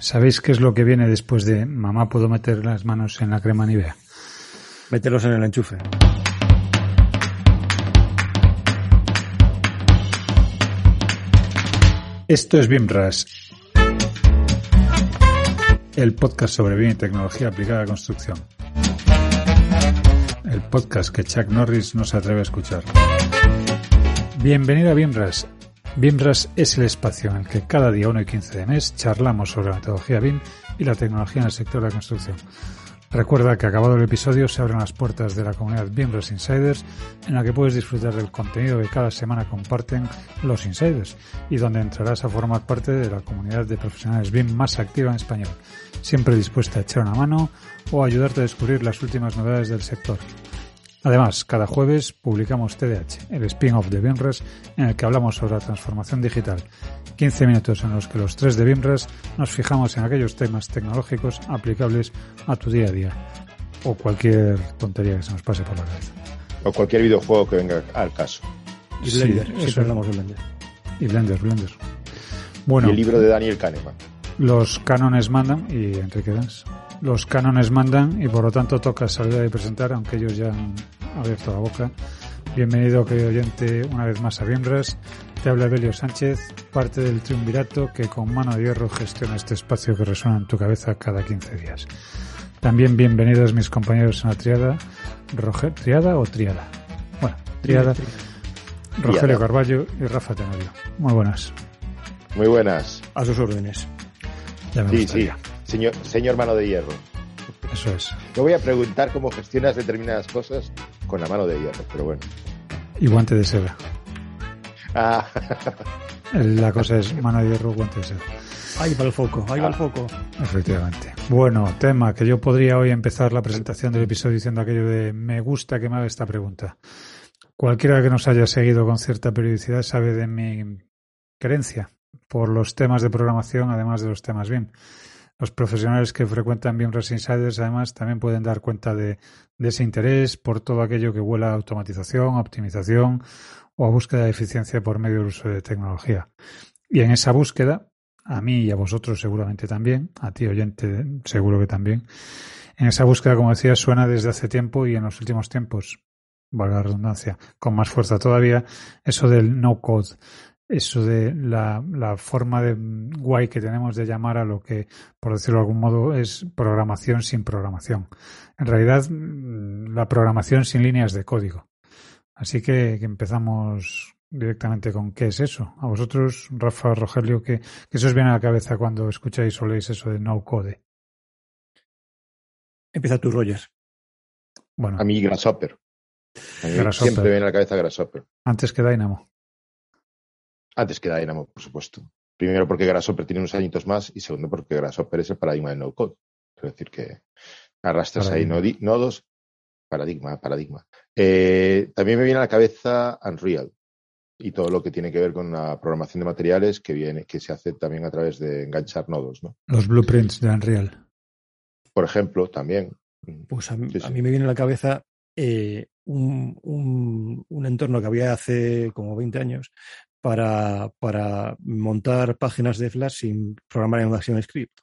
¿Sabéis qué es lo que viene después de mamá puedo meter las manos en la crema Nivea? Mételos en el enchufe. Esto es BIMRAS, el podcast sobre BIM y tecnología aplicada a la construcción. El podcast que Chuck Norris no se atreve a escuchar. Bienvenido a BIMRAS, BIMRAS es el espacio en el que cada día 1 y 15 de mes charlamos sobre la metodología BIM y la tecnología en el sector de la construcción. Recuerda que acabado el episodio se abren las puertas de la comunidad BIMRAS Insiders en la que puedes disfrutar del contenido que cada semana comparten los insiders y donde entrarás a formar parte de la comunidad de profesionales BIM más activa en español, siempre dispuesta a echar una mano o a ayudarte a descubrir las últimas novedades del sector. Además, cada jueves publicamos TDH, el spin-off de BIMRES, en el que hablamos sobre la transformación digital. 15 minutos en los que los tres de BIMRES nos fijamos en aquellos temas tecnológicos aplicables a tu día a día. O cualquier tontería que se nos pase por la cabeza. O cualquier videojuego que venga al caso. Y Blender, Sí, siempre eso. hablamos de Blender. Y Blender, Blender. Bueno, Y el libro de Daniel Kahneman. Los cánones mandan, y Enrique Dans, los cánones mandan y por lo tanto toca saludar y presentar, aunque ellos ya han abierto la boca. Bienvenido, querido oyente, una vez más a Bienras. Te habla Belio Sánchez, parte del triunvirato que con mano de hierro gestiona este espacio que resuena en tu cabeza cada 15 días. También bienvenidos mis compañeros en la triada, Roger, ¿triada o triada? Bueno, triada, Rogelio Triada. Carballo y Rafa Tenorio. Muy buenas. Muy buenas. A sus órdenes. Ya me Sí, sí. Señor, señor mano de hierro. Eso es. No voy a preguntar cómo gestionas determinadas cosas con la mano de hierro, pero bueno. Y guante de seda. Ah, La cosa es mano de hierro, guante de seda. Ahí va el foco, ahí va el foco. Efectivamente. Bueno, tema que yo podría hoy empezar la presentación del episodio diciendo aquello de me gusta que me haga esta pregunta. Cualquiera que nos haya seguido con cierta periodicidad sabe de mi creencia por los temas de programación, además de los temas BIM. Los profesionales que frecuentan BIM Res Insiders, además, también pueden dar cuenta de, de ese interés por todo aquello que huela a automatización, a optimización o a búsqueda de eficiencia por medio del uso de tecnología. Y en esa búsqueda, a mí y a vosotros seguramente también, a ti oyente seguro que también, en esa búsqueda, como decía, suena desde hace tiempo y en los últimos tiempos, valga la redundancia, con más fuerza todavía, eso del no code, eso de la, la forma de guay que tenemos de llamar a lo que, por decirlo de algún modo, es programación sin programación. En realidad, mm, la programación sin líneas de código. Así que, que empezamos directamente con qué es eso. A vosotros, Rafa, Rogelio, ¿qué, qué se os viene a la cabeza cuando escucháis o leéis eso de no code? Empieza tú, Roger. Bueno, a mí Grasshopper. A mí Grasshopper. siempre me viene a la cabeza Grasshopper. antes que Dynamo. Antes que Dynamo, por supuesto. Primero porque Grasshopper tiene unos añitos más y segundo porque Grasshopper es el paradigma del no-code. Es decir, que arrastras ahí Paradigma. nodos. Paradigma, paradigma. Eh, también me viene a la cabeza Unreal y todo lo que tiene que ver con la programación de materiales que viene, que se hace también a través de enganchar nodos, ¿no? Los blueprints de Unreal. Por ejemplo, también. Pues a, mí- Sí, sí. a mí me viene a la cabeza eh, un, un- un entorno que había hace como 20 años para, para montar páginas de Flash sin programar en ActionScript.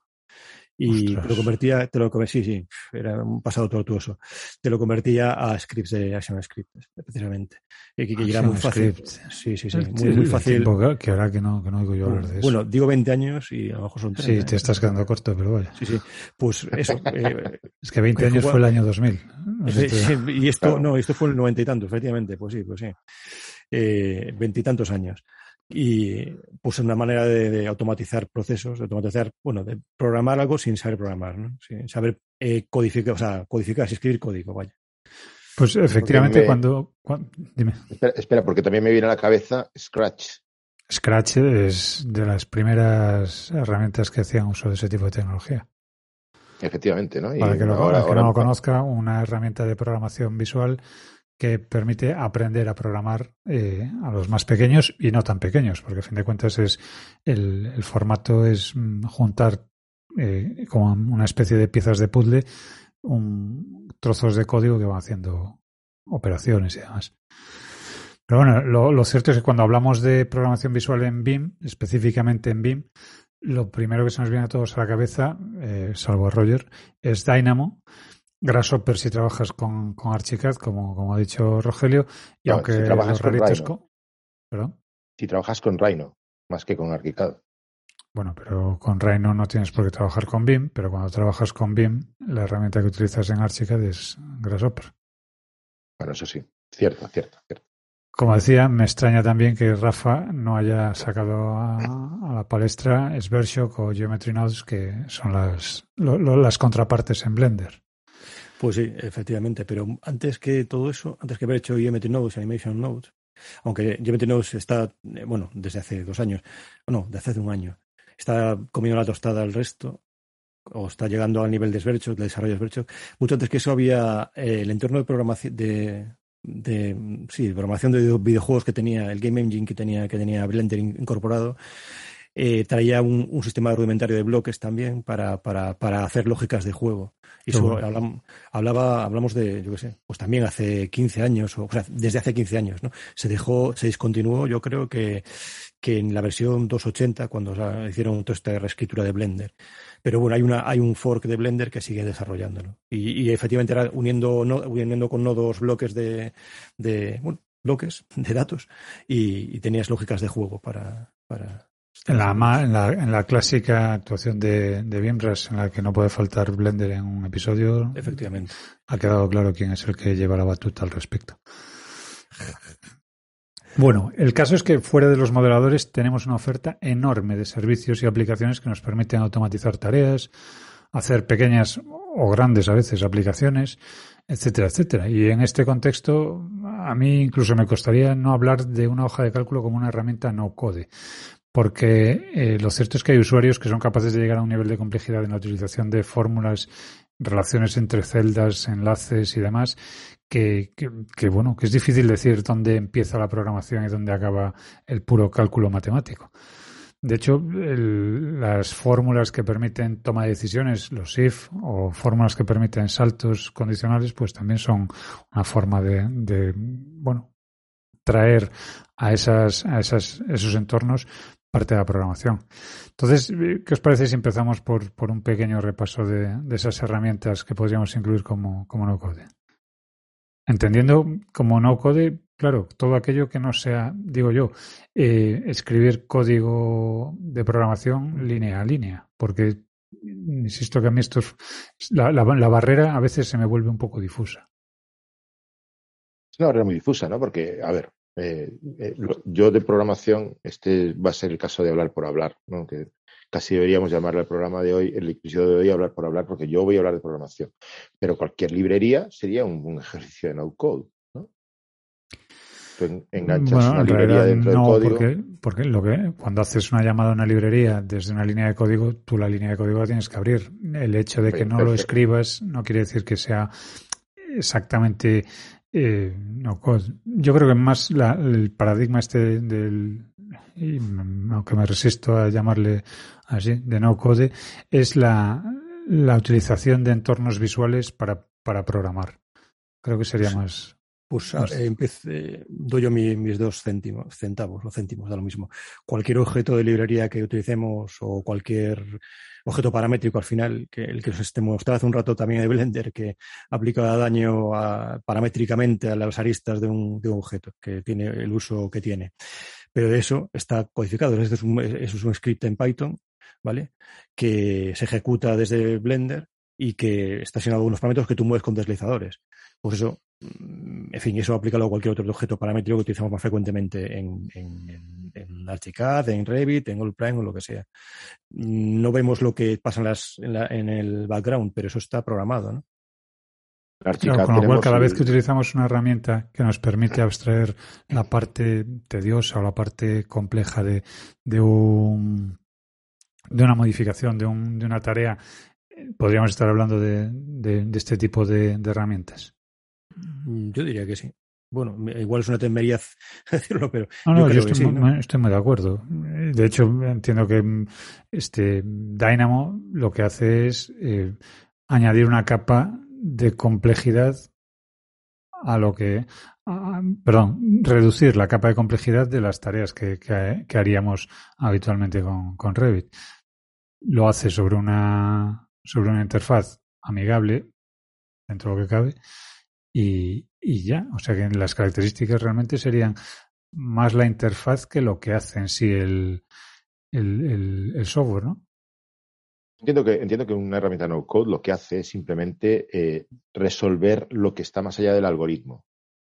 Y te lo convertía, te lo convertía, sí, sí, era un pasado tortuoso. Te lo convertía a scripts de ActionScript, precisamente. Y que, que era muy fácil. Sí, sí, sí, muy, muy fácil. que- ahora que no, que no oigo yo hablar de eso. Bueno, digo 20 años y a lo mejor son 30. sí, te ¿eh? estás quedando corto, pero vaya. Sí, sí. Pues eso. eh, Es que 20 Que años fue el año 2000. No sé y esto, no, esto fue el noventa y tanto, efectivamente, pues sí, pues sí. Eh, Veintitantos años. Y pues una manera de, de automatizar procesos, de automatizar, bueno, de programar algo sin saber programar, ¿no? Sin saber eh, codificar, o sea, codificar, sin escribir código, vaya. Pues efectivamente me- cuando, cuan- Dime. Espera, espera, porque también me viene a la cabeza Scratch. Scratch es de las primeras herramientas que hacían uso de ese tipo de tecnología. Efectivamente, ¿no? Para que, lo, que no lo conozca, una herramienta de programación visual que permite aprender a programar eh, a los más pequeños y no tan pequeños, porque a fin de cuentas es el, formato es mm, juntar eh, como una especie de piezas de puzzle un, trozos de código que van haciendo operaciones y demás. Pero bueno, lo, lo, cierto es que cuando hablamos de programación visual en BIM, específicamente en BIM, lo primero que se nos viene a todos a la cabeza, eh, salvo a Roger, es Dynamo. Grasshopper si trabajas con, con Archicad, como, como ha dicho Rogelio, y aunque si trabajas con Rhino. Si trabajas con Rhino, más que con Archicad. Bueno, pero con Rhino no tienes por qué trabajar con BIM, pero cuando trabajas con BIM, la herramienta que utilizas en Archicad es Grasshopper. Bueno, eso sí, cierto, cierto, cierto. Como decía, me extraña también que Rafa no haya sacado a, a la palestra Svershock o Geometry Nodes, que son las, lo, lo, las contrapartes en Blender. Pues sí, efectivamente, pero antes que todo eso, antes que haber hecho Geometry Nodes, Animation Nodes, aunque Geometry Nodes está, bueno, desde hace dos años, no, desde hace un año, está comiendo la tostada al resto, o está llegando al nivel de Svershock, de desarrollo de Svershock. Mucho antes que eso había eh, el entorno de programación de, de sí, programación de videojuegos que tenía, el Game Engine que tenía, que tenía Blender incorporado. Eh, traía un, un, sistema rudimentario de bloques también para, para, para hacer lógicas de juego. Y eso bueno. hablamos, hablaba, hablamos de, yo qué sé, pues también hace 15 años, o, o, sea, desde hace 15 años, ¿no? Se dejó, se discontinuó, yo creo que, que en la versión 280, cuando o sea, hicieron toda esta reescritura de Blender. Pero bueno, hay, una, hay un fork de Blender que sigue desarrollándolo. Y, y efectivamente era uniendo, no, uniendo con nodos bloques de, de bueno, bloques de datos y, y tenías lógicas de juego para, para, en la, en la, en la clásica actuación de, de Bienras, en la que no puede faltar Blender en un episodio, efectivamente, ha quedado claro quién es el que lleva la batuta al respecto. Bueno, el caso es que fuera de los modeladores tenemos una oferta enorme de servicios y aplicaciones que nos permiten automatizar tareas, hacer pequeñas o grandes a veces aplicaciones, etcétera, etcétera. Y en este contexto, a mí incluso me costaría no hablar de una hoja de cálculo como una herramienta no code, porque eh, lo cierto es que hay usuarios que son capaces de llegar a un nivel de complejidad en la utilización de fórmulas, relaciones entre celdas, enlaces y demás, que, bueno, que es difícil decir dónde empieza la programación y dónde acaba el puro cálculo matemático. De hecho, las fórmulas que permiten toma de decisiones, los if, o fórmulas que permiten saltos condicionales, pues también son una forma de, de bueno, traer a, esas, a esas, esos entornos parte de la programación. Entonces, ¿qué os parece si empezamos por, por un pequeño repaso de, de, esas herramientas que podríamos incluir como, como no code? Entendiendo como no code, claro, todo aquello que no sea, digo yo, eh, escribir código de programación línea a línea, porque insisto que a mí esto es, la, la, barrera a veces se me vuelve un poco difusa. Es una barrera muy difusa, ¿no? Porque, a ver, eh, eh, yo de programación, este va a ser el caso de hablar por hablar, ¿no? Que casi deberíamos llamarle al programa de hoy, el episodio de hoy, hablar por hablar, porque yo voy a hablar de programación. Pero cualquier librería sería un, un ejercicio de no code, ¿no? Tú enganchas bueno, una librería dentro no, del código. Porque, porque lo que, cuando haces una llamada a una librería desde una línea de código, tú la línea de código la tienes que abrir. El hecho de que no lo escribas no quiere decir que sea exactamente eh, no code. Yo creo que más la, el paradigma este del, y, aunque me resisto a llamarle así, de no code, es la, la utilización de entornos visuales para, para programar. Creo que sería más. Pues más... Eh, empecé, doy yo mi, mis dos céntimos, centavos, los céntimos, da lo mismo. Cualquier objeto de librería que utilicemos o cualquier objeto paramétrico al final, que el que os esté mostrando hace un rato también de Blender, que aplica daño a, paramétricamente a las aristas de un, de un objeto, que tiene el uso que tiene pero de eso está codificado. Eso es un, eso es un script en Python, ¿vale? Que se ejecuta desde Blender y que está asignado a unos parámetros que tú mueves con deslizadores. Pues eso, en fin, eso aplica a cualquier otro objeto paramétrico que utilizamos más frecuentemente en, en, en, en Archicad, en Revit, en Allprime o lo que sea. No vemos lo que pasa en, las, en, la, en el background, pero eso está programado, ¿no? con lo cual, cada vez que utilizamos una herramienta que nos permite abstraer la parte tediosa o la parte compleja de, de, un, de una modificación, de, un, de una tarea, podríamos estar hablando de, de, este tipo de, herramientas. Mm, yo diría que sí. Bueno, igual es una temeridad decirlo, pero. No, no, yo, estoy, muy, estoy, muy, de acuerdo. De hecho, entiendo que este Dynamo lo que hace es eh, añadir una capa de complejidad a lo que, perdón, reducir la capa de complejidad de las tareas que, que, haríamos habitualmente con, con, Revit. Lo hace sobre una, sobre una interfaz amigable, dentro de lo que cabe, y, y ya. O sea que las características realmente serían más la interfaz que lo que hace en sí el, el, el software, ¿no? Entiendo que, entiendo que una herramienta no code lo que hace es simplemente eh, resolver lo que está más allá del algoritmo.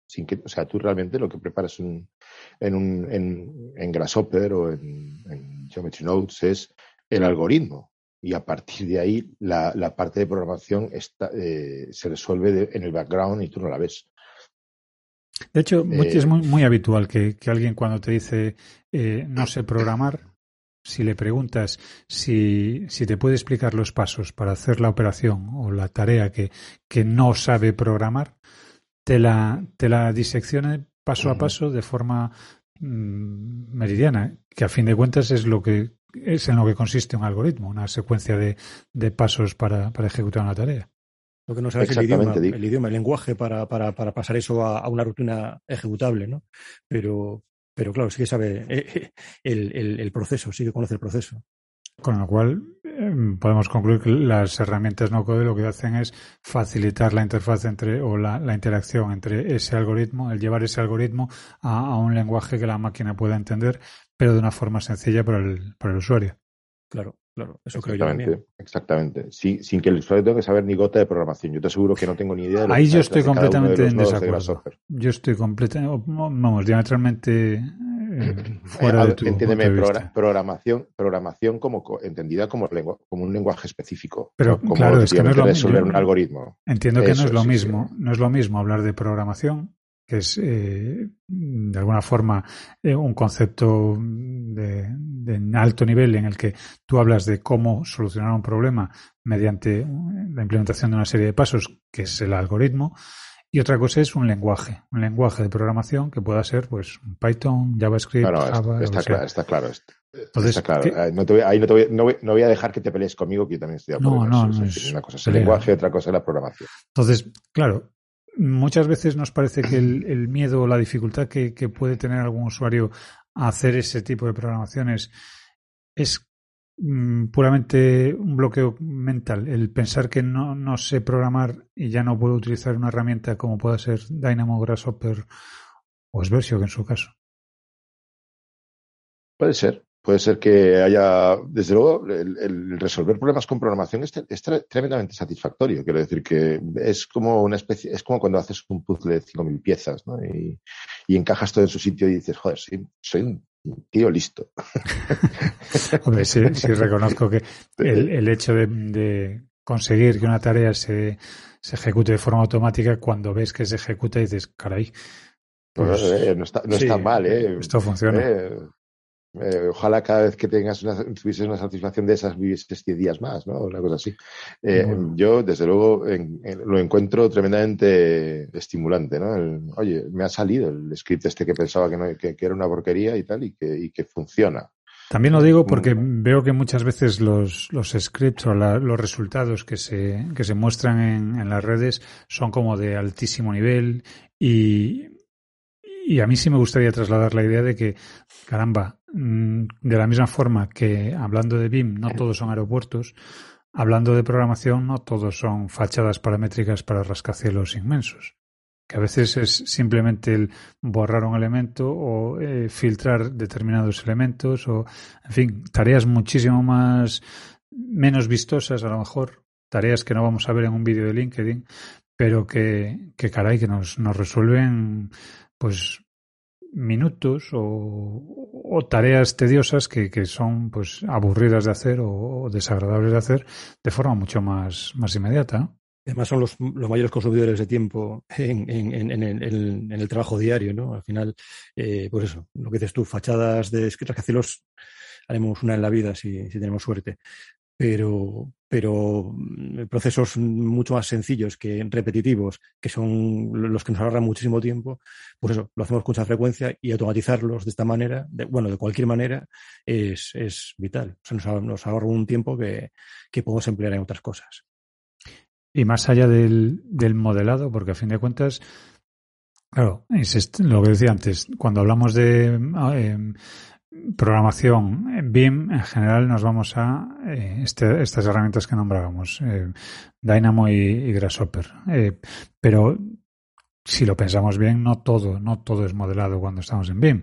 Sin que, o sea, tú realmente lo que preparas un, en, un, en, en, Grasshopper o en, en, Geometry Notes es el algoritmo. Y a partir de ahí la, la parte de programación está, eh, se resuelve en el background y tú no la ves. De hecho, es muy, muy habitual que, que, alguien cuando te dice eh, no sé programar, si le preguntas si, si, te puede explicar los pasos para hacer la operación o la tarea que, que no sabe programar, te la, te la diseccione paso a paso de forma mm, meridiana, que a fin de cuentas es lo que es en lo que consiste un algoritmo, una secuencia de, de pasos para, para, ejecutar una tarea. Lo que no sabes es el idioma, el idioma, el lenguaje para, para, para pasar eso a, a, una rutina ejecutable, ¿no? Pero, pero claro, sí que sabe eh, el, el, proceso, sí que conoce el proceso. Con lo cual, em, podemos concluir que las herramientas no code lo que hacen es facilitar la interfaz entre o la, la interacción entre ese algoritmo, el llevar ese algoritmo a, a, un lenguaje que la máquina pueda entender, pero de una forma sencilla para el, para el usuario. Claro. Claro, eso creo yo Exactamente. Sí, sin que el usuario tenga que saber ni gota de programación. Yo te aseguro que no tengo ni idea de lo Ahí yo estoy completamente en desacuerdo. yo estoy completamente, vamos, diametralmente eh, fuera de tu Entiéndeme, programación, programación como entendida como, como un lenguaje específico. Pero claro, es que no es lo mismo. un algoritmo. Entiendo que no es lo mismo. No es lo mismo hablar de programación que es eh, de alguna forma eh, un concepto de, de, alto nivel en el que tú hablas de cómo solucionar un problema mediante la implementación de una serie de pasos, que es el algoritmo, y otra cosa es un lenguaje, un lenguaje de programación que pueda ser pues Python, JavaScript, Java, está, claro, está claro. Entonces, está claro. Eh, no, te voy, ahí no, te voy, no, voy, no, voy, a dejar que te pelees conmigo, que yo también estoy de acuerdo. No, no, no es, una cosa es el lenguaje, otra cosa es la programación. Entonces, claro, muchas veces nos parece que el, miedo o la dificultad que, puede tener algún usuario a hacer ese tipo de programaciones es mm, puramente un bloqueo mental, el pensar que no, sé programar y ya no puedo utilizar una herramienta como pueda ser Dynamo, Grasshopper o Sversio, en su caso. Puede ser, puede ser que haya, desde luego, el, resolver problemas con programación es, tremendamente satisfactorio. Quiero decir que es como una especie, es como cuando haces un puzzle de 5.000 piezas, ¿no? Y, encajas todo en su sitio y dices, joder, sí, soy un tío listo. Hombre, sí, sí reconozco que el, hecho de, conseguir que una tarea se, se ejecute de forma automática, cuando ves que se ejecuta y dices, caray, pues, eh, no, está, no está mal, ¿eh? Esto funciona. Eh, eh, ojalá cada vez que tengas una, tuvieses una satisfacción de esas vivieses 10 días más, ¿no? Una cosa así. Eh, Yo, desde luego, lo encuentro tremendamente estimulante, ¿no? oye, me ha salido el script este que pensaba que, no, que, era una porquería y tal, y que, y que funciona. También lo digo porque mm. veo que muchas veces los, los scripts o la, los resultados que se, que se muestran en, en las redes son como de altísimo nivel y, y a mí sí me gustaría trasladar la idea de que, caramba, de la misma forma que hablando de BIM no todos son aeropuertos, hablando de programación no todos son fachadas paramétricas para rascacielos inmensos. Que a veces es simplemente el borrar un elemento o eh, filtrar determinados elementos o, en fin, tareas muchísimo más, menos vistosas a lo mejor, tareas que no vamos a ver en un vídeo de LinkedIn, pero que, que caray, que nos, nos resuelven pues minutos o, tareas tediosas que, que, son pues aburridas de hacer o, desagradables de hacer de forma mucho más, más inmediata. Además son los, mayores consumidores de tiempo en, el, trabajo diario, ¿no? Al final, eh, pues eso, lo que dices tú, fachadas de rascacielos haremos una en la vida si, si tenemos suerte pero, pero mm, procesos mucho más sencillos que repetitivos, que son los que nos ahorran muchísimo tiempo, pues eso, lo hacemos con mucha frecuencia y automatizarlos de esta manera, bueno, de cualquier manera, es, es vital. O sea, nos, ahorra un tiempo que, que, podemos emplear en otras cosas. Y más allá del, del modelado, porque a fin de cuentas, Claro, es lo que decía antes, cuando hablamos de ah, em, programación BIM, en general nos vamos a eh, este, estas herramientas que nombrábamos, eh, Dynamo y, Grasshopper. Eh, pero si lo pensamos bien, no todo, no todo es modelado cuando estamos en BIM.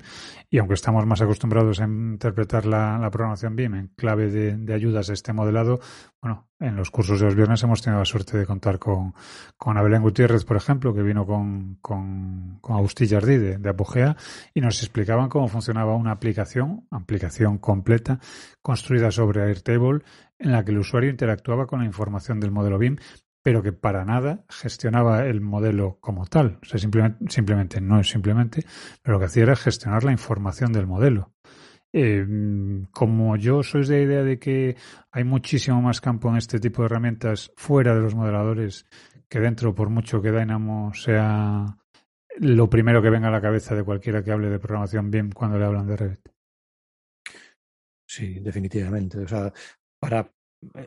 Y aunque estamos más acostumbrados a interpretar la, programación BIM en clave de, ayudas a este modelado, bueno, en los cursos de los viernes hemos tenido la suerte de contar con, con Abelén Gutiérrez, por ejemplo, que vino con, con, con Agustí Jardí de, de, Apogea y nos explicaban cómo funcionaba una aplicación, aplicación completa, construida sobre Airtable, en la que el usuario interactuaba con la información del modelo BIM, pero que para nada gestionaba el modelo como tal. O sea, simplemente, simplemente no es simplemente, pero lo que hacía era gestionar la información del modelo. Eh, como yo soy de la idea de que hay muchísimo más campo en este tipo de herramientas fuera de los modeladores que dentro, por mucho que Dynamo sea lo primero que venga a la cabeza de cualquiera que hable de programación bien cuando le hablan de Revit. Sí, definitivamente. O sea, para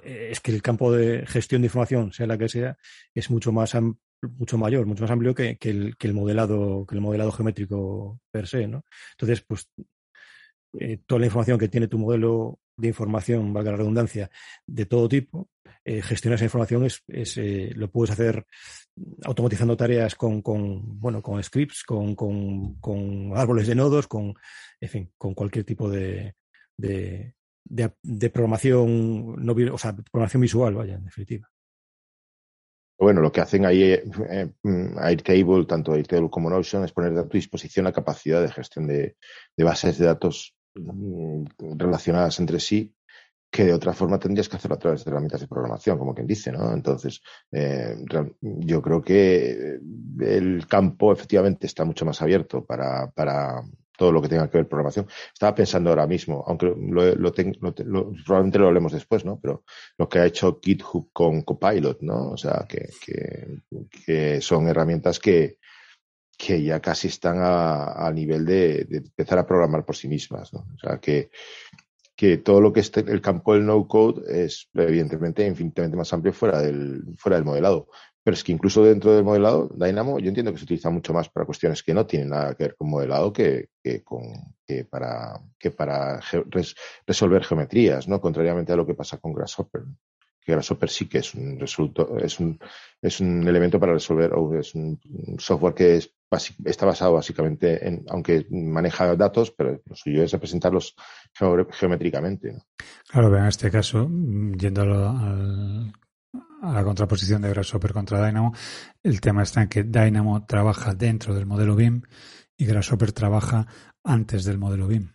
es que el campo de gestión de información, sea la que sea, es mucho más mucho mayor, mucho más amplio que, el, que, el, modelado, que el modelado geométrico per se, ¿no? Entonces, pues eh, toda la información que tiene tu modelo de información, valga la redundancia, de todo tipo, eh, gestionar esa información es, es lo puedes hacer automatizando tareas con, con bueno, con scripts, con, con, árboles de nodos, con, en fin, con cualquier tipo de, de, programación, no, o sea, programación visual, vaya, en definitiva. Bueno, lo que hacen ahí eh, eh, Airtable, tanto Airtable como Notion, es poner a tu disposición la capacidad de gestión de, bases de datos mm, relacionadas entre sí que de otra forma tendrías que hacerlo a través de herramientas de programación, como quien dice, ¿no? Entonces, eh, yo creo que el campo efectivamente está mucho más abierto para, para, todo lo que tenga que ver programación. Estaba pensando ahora mismo, aunque lo, lo, lo, probablemente lo hablemos después, ¿no? Pero lo que ha hecho GitHub con Copilot, ¿no? O sea, que, que, son herramientas que, que ya casi están a, a nivel de, empezar a programar por sí mismas, ¿no? O sea, que, que todo lo que esté el campo del no code es evidentemente infinitamente más amplio fuera del fuera del modelado pero es que incluso dentro del modelado Dynamo yo entiendo que se utiliza mucho más para cuestiones que no tienen nada que ver con modelado que, con, para, que para resolver geometrías, ¿no? Contrariamente a lo que pasa con Grasshopper. Que Grasshopper sí que es un resultado, es un, es un elemento para resolver, o es un, software que es, está basado básicamente en, aunque maneja datos, pero lo suyo es representarlos geométricamente. Claro, en este caso, yendo al a la contraposición de Grasshopper contra Dynamo, el tema está en que Dynamo trabaja dentro del modelo BIM y Grasshopper trabaja antes del modelo BIM.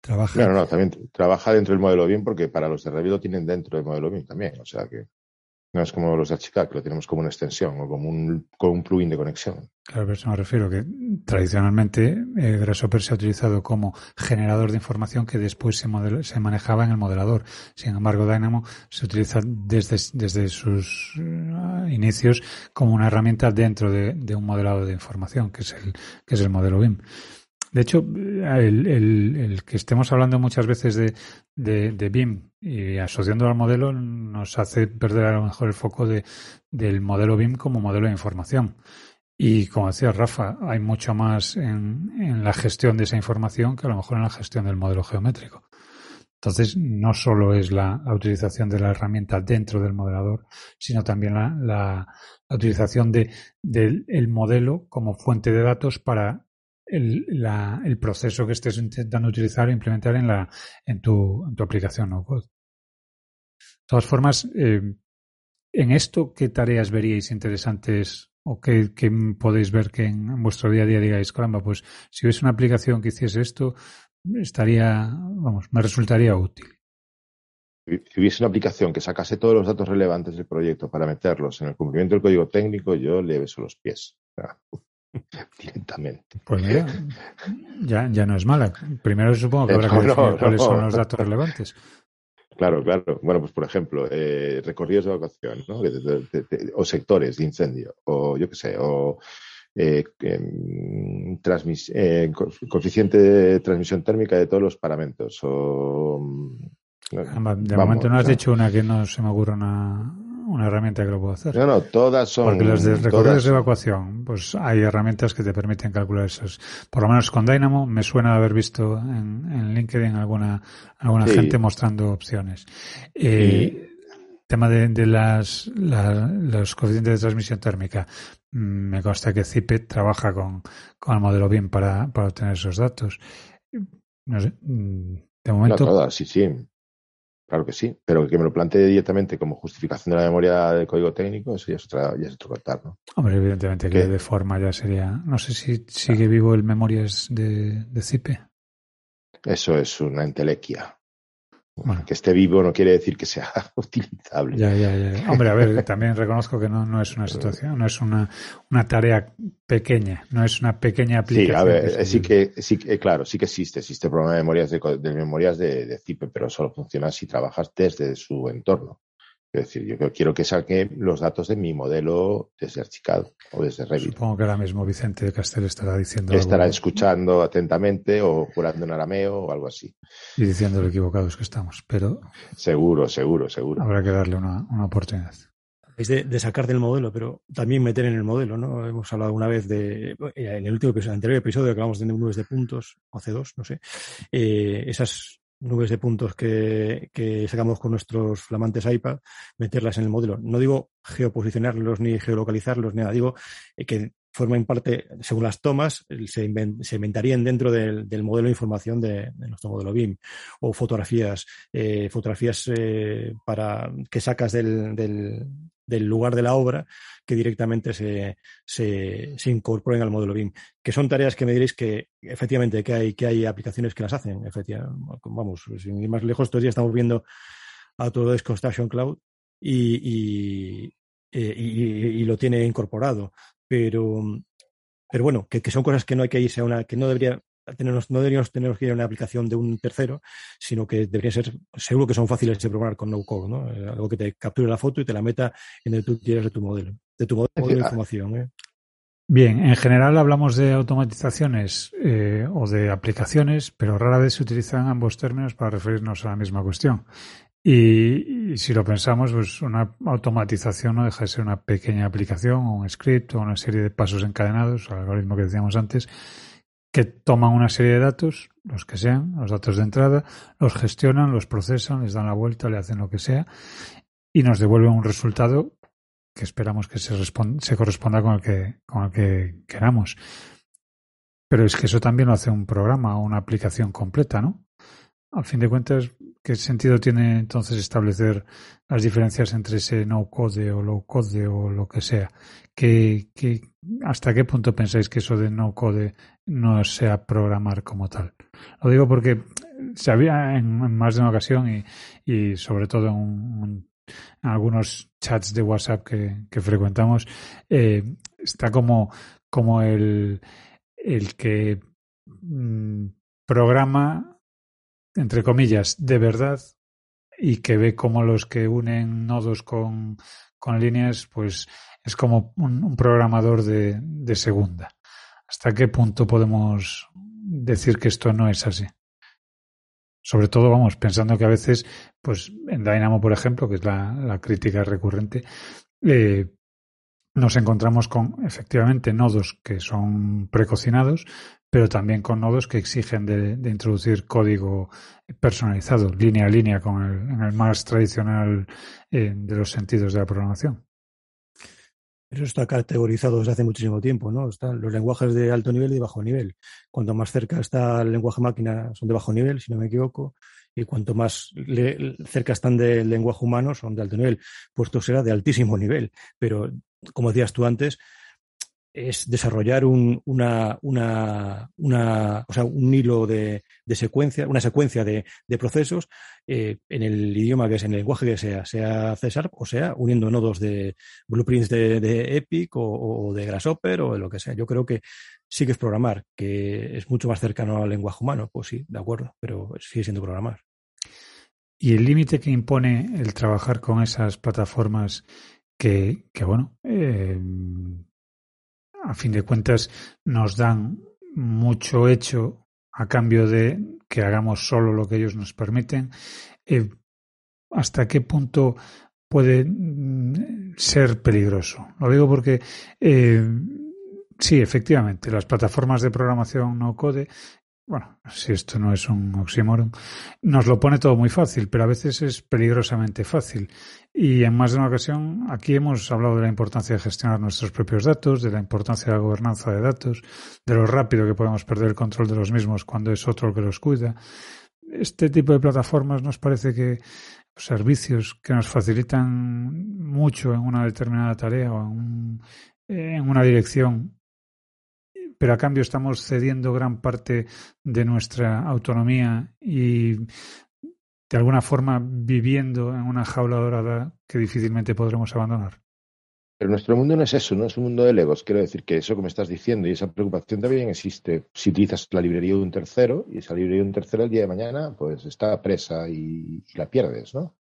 Trabaja... No, también trabaja dentro del modelo BIM porque para los de Revit lo tienen dentro del modelo BIM también. O sea que no es como los de que lo tenemos como una extensión o como un, como un plugin de conexión. Claro, pero eso me refiero que tradicionalmente eh, Grasshopper se ha utilizado como generador de información que después se, se manejaba en el modelador. Sin embargo, Dynamo se utiliza desde, desde sus uh, inicios como una herramienta dentro de, de, un modelado de información, que es el, que es el modelo BIM. De hecho, el, que estemos hablando muchas veces de, de, BIM y asociándolo al modelo nos hace perder a lo mejor el foco de, del modelo BIM como modelo de información. Y como decía Rafa, hay mucho más en, la gestión de esa información que a lo mejor en la gestión del modelo geométrico. Entonces, no solo es la, utilización de la herramienta dentro del modelador, sino también la, utilización de, del el modelo como fuente de datos para el, el proceso que estés intentando utilizar o implementar en, la, en, tu, en tu aplicación no code. De todas formas, eh, en esto, ¿qué tareas veríais interesantes o qué, qué, podéis ver que en vuestro día a día digáis, caramba, pues si hubiese una aplicación que hiciese esto, estaría, vamos, me resultaría útil? si hubiese una aplicación que sacase todos los datos relevantes del proyecto para meterlos en el cumplimiento del código técnico, yo le beso los pies. directamente. Pues mira, ya, ya no es mala. Primero supongo que habrá que definir cuáles son los datos relevantes. Claro, claro. Bueno, pues por ejemplo, eh, recorridos de evacuación, ¿no? o sectores de incendio, o yo qué sé, o eh, em, eh, coeficiente de transmisión térmica de todos los paramentos. O, de momento no has dicho una que no se me ocurra una, una herramienta que lo puedo hacer. No, no, todas son. Porque las de recorridos de evacuación, pues hay herramientas que te permiten calcular esos. Por lo menos con Dynamo me suena haber visto en, en LinkedIn alguna, alguna gente mostrando opciones. Eh, Tema de, de las, los coeficientes de transmisión térmica. Mm, me consta que CIPE trabaja con, con el modelo BIM para, para obtener esos datos. No sé. Mm, de momento. No, todas, sí, sí. Claro que sí, pero que me lo plantee directamente como justificación de la memoria del código técnico, eso ya es, otra, ya es otro contar, ¿no? Hombre, evidentemente que de forma ya sería. No sé si sigue vivo el Memorias de, de CIPE. Eso es una entelequia. Bueno. Que esté vivo no quiere decir que sea utilizable. Ya, ya, ya. Hombre, a ver, también reconozco que no, no es una situación, no es una, una tarea pequeña, no es una pequeña aplicación. Sí, a ver, sí que, sí que, claro, sí que existe, existe programa de memorias de, de memorias de, de CIPE, pero solo funciona si trabajas desde su entorno. Es decir, yo quiero que saque los datos de mi modelo desde Archicad o desde Revit. Supongo que ahora mismo Vicente de Castel estará diciendo. Estará escuchando atentamente o jurando en arameo o algo así. Y diciendo lo equivocados que estamos, pero. Seguro, seguro, seguro. Habrá que darle una, una oportunidad. Es de, de, sacar del modelo, pero también meter en el modelo, ¿no? Hemos hablado una vez de, en el último episodio, anterior episodio que hablamos de nubes de puntos, o C2, no sé, eh, esas nubes de puntos que, que, sacamos con nuestros flamantes iPad, meterlas en el modelo. No digo geoposicionarlos ni geolocalizarlos, nada, digo eh, que forman parte, según las tomas, se, invent, se inventarían dentro del, del, modelo de información de, de, nuestro modelo BIM. O fotografías, eh, fotografías eh, para que sacas del, del, del, lugar de la obra que directamente se, se, se, incorporen al modelo BIM. Que son tareas que me diréis que efectivamente que hay, que hay aplicaciones que las hacen. Efectivamente, vamos, sin ir más lejos, días estamos viendo Autodesk Construction Cloud y, y, eh, y, y, lo tiene incorporado pero, pero bueno, que, que, son cosas que no hay que irse a una, que no debería tenernos, no deberíamos tener que ir a una aplicación de un tercero, sino que deberían ser, seguro que son fáciles de programar con no code, ¿no? Eh, algo que te capture la foto y te la meta en el que tú quieres de tu modelo, de tu modelo de información. ¿eh? Bien, en general hablamos de automatizaciones eh, o de aplicaciones, pero rara vez se utilizan ambos términos para referirnos a la misma cuestión. Y, y, si lo pensamos, pues una automatización no deja de ser una pequeña aplicación o un script o una serie de pasos encadenados, algoritmo que decíamos antes, que toman una serie de datos, los que sean, los datos de entrada, los gestionan, los procesan, les dan la vuelta, le hacen lo que sea y nos devuelven un resultado que esperamos que se, se corresponda con el que, con el que queramos. Pero es que eso también lo hace un programa o una aplicación completa, ¿no? Al fin de cuentas, ¿qué sentido tiene entonces establecer las diferencias entre ese no code o low code o lo que sea? ¿Qué, ¿Hasta qué punto pensáis que eso de no code no sea programar como tal? Lo digo porque se había en, más de una ocasión y, y sobre todo en, un, en, algunos chats de WhatsApp que, que frecuentamos, eh, está como, como el, el que mmm, programa entre comillas, de verdad y que ve como los que unen nodos con, con líneas, pues es como un, un programador de, de, segunda. ¿Hasta qué punto podemos decir que esto no es así? Sobre todo, vamos, pensando que a veces, pues en Dynamo, por ejemplo, que es la, la crítica recurrente, eh, nos encontramos con efectivamente nodos que son precocinados, pero también con nodos que exigen de, de introducir código personalizado, línea a línea, con el, en el más tradicional eh, de los sentidos de la programación. Eso está categorizado desde hace muchísimo tiempo, ¿no? Están los lenguajes de alto nivel y de bajo nivel. Cuanto más cerca está el lenguaje máquina, son de bajo nivel, si no me equivoco, y cuanto más cerca están del lenguaje humano, son de alto nivel. Pues esto será de altísimo nivel. Pero, como decías tú antes, es desarrollar un, una, una, o sea, un hilo de, de secuencia, una secuencia de, de procesos eh, en el idioma que es, en el lenguaje que sea, sea César o sea uniendo nodos de blueprints de, de Epic o, o, de Grasshopper o de lo que sea. Yo creo que sí que es programar, que es mucho más cercano al lenguaje humano, pues sí, de acuerdo, pero sigue siendo programar. Y el límite que impone el trabajar con esas plataformas que, bueno, eh, a fin de cuentas nos dan mucho hecho a cambio de que hagamos solo lo que ellos nos permiten. Eh, ¿Hasta qué punto puede mm, ser peligroso? Lo digo porque eh, sí, efectivamente, las plataformas de programación no code bueno, si esto no es un oxímoron, nos lo pone todo muy fácil, pero a veces es peligrosamente fácil. Y en más de una ocasión, aquí hemos hablado de la importancia de gestionar nuestros propios datos, de la importancia de la gobernanza de datos, de lo rápido que podemos perder el control de los mismos cuando es otro el que los cuida. Este tipo de plataformas nos parece que servicios que nos facilitan mucho en una determinada tarea o en, en una dirección pero a cambio estamos cediendo gran parte de nuestra autonomía y de alguna forma viviendo en una jaula dorada que difícilmente podremos abandonar. Pero nuestro mundo no es eso, no es un mundo de legos. Quiero decir que eso que me estás diciendo y esa preocupación también existe si utilizas la librería de un tercero y esa librería de un tercero el día de mañana pues está presa y, y la pierdes, ¿no?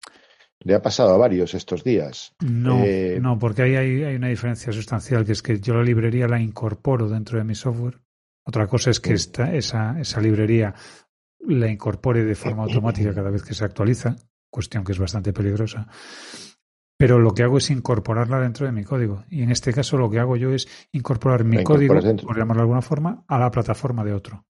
Le ha pasado a varios estos días. No, eh, no, porque ahí hay, hay, una diferencia sustancial, que es que yo la librería la incorporo dentro de mi software. Otra cosa es que esta, esa, esa librería la incorpore de forma automática cada vez que se actualiza, cuestión que es bastante peligrosa. Pero lo que hago es incorporarla dentro de mi código. Y en este caso lo que hago yo es incorporar mi código, por llamarlo de alguna forma, a la plataforma de otro.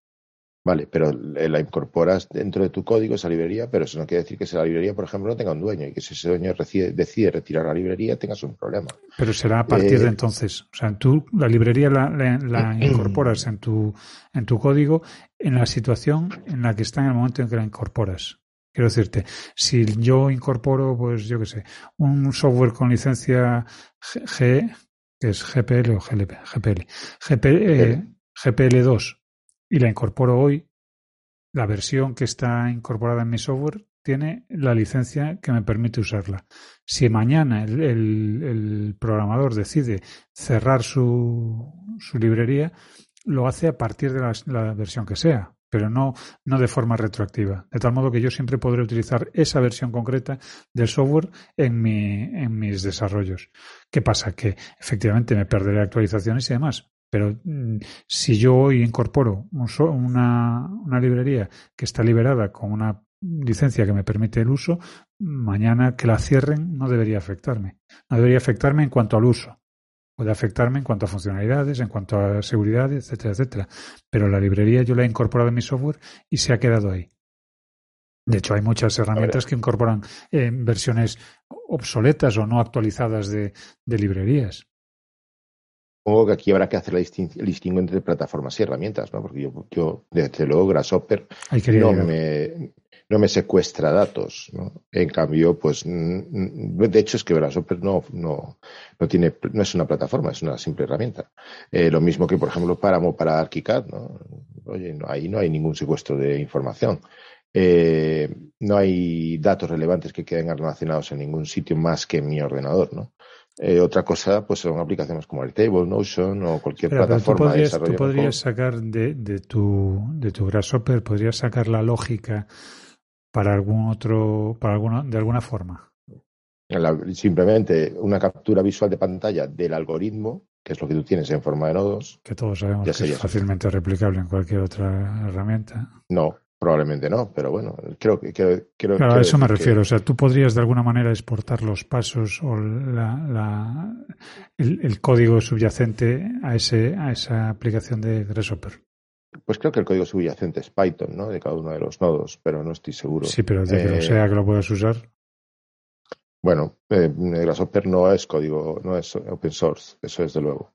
Vale, pero la incorporas dentro de tu código, esa librería, pero eso no quiere decir que esa librería, por ejemplo, no tenga un dueño y que si ese dueño decide, decide retirar la librería tengas un problema. Pero será a partir eh, de entonces. O sea, tú la librería la, la, la incorporas en tu, en tu código en la situación en la que está en el momento en que la incorporas. Quiero decirte, si yo incorporo, pues yo qué sé, un software con licencia G, que es GPL o GLP, GPL, GPL, eh, GPL2 y la incorporo hoy, la versión que está incorporada en mi software tiene la licencia que me permite usarla. Si mañana el, programador decide cerrar su, su, librería, lo hace a partir de la, versión que sea, pero no, de forma retroactiva. De tal modo que yo siempre podré utilizar esa versión concreta del software en, en mis desarrollos. ¿Qué pasa? Que efectivamente me perderé actualizaciones y demás, pero mm, si yo hoy incorporo un una, una librería que está liberada con una licencia que me permite el uso, mañana que la cierren no debería afectarme. No debería afectarme en cuanto al uso. Puede afectarme en cuanto a funcionalidades, en cuanto a seguridad, etcétera, etcétera. Pero la librería yo la he incorporado en mi software y se ha quedado ahí. De hecho, hay muchas herramientas que incorporan eh, versiones obsoletas o no actualizadas de, de librerías. Supongo que aquí habrá que hacer la el distingo entre plataformas y herramientas, ¿no? Porque yo, yo desde luego, Grasshopper no me, no me secuestra datos, ¿no? En cambio, pues, de hecho es que Grasshopper no, no, no tiene, no es una plataforma, es una simple herramienta. Eh, lo mismo que, por ejemplo, Páramo para ArchiCAD, ¿no? Oye, no, ahí no hay ningún secuestro de información. Eh, no hay datos relevantes que queden almacenados en ningún sitio más que en mi ordenador, ¿no? Eh, otra cosa, pues son aplicaciones como el Table, Notion o cualquier pero, plataforma tú podrías, de desarrollo. Tú podrías sacar de, de, tu, de tu Grasshopper, podrías sacar la lógica para algún otro, para alguna, de alguna forma. La, simplemente una captura visual de pantalla del algoritmo, que es lo que tú tienes en forma de nodos. Que todos sabemos que es fácilmente replicable en cualquier otra herramienta. No, Probablemente no, pero bueno, creo que. Creo, creo, claro, a eso me refiero. Que... O sea, tú podrías de alguna manera exportar los pasos o la, la, el, el, código subyacente a, ese, a esa aplicación de Grasshopper. Pues creo que el código subyacente es Python, ¿no? De cada uno de los nodos, pero no estoy seguro. Sí, pero de que eh, lo sea que lo puedas usar. Bueno, eh, Grasshopper no es código, no es open source, eso desde luego.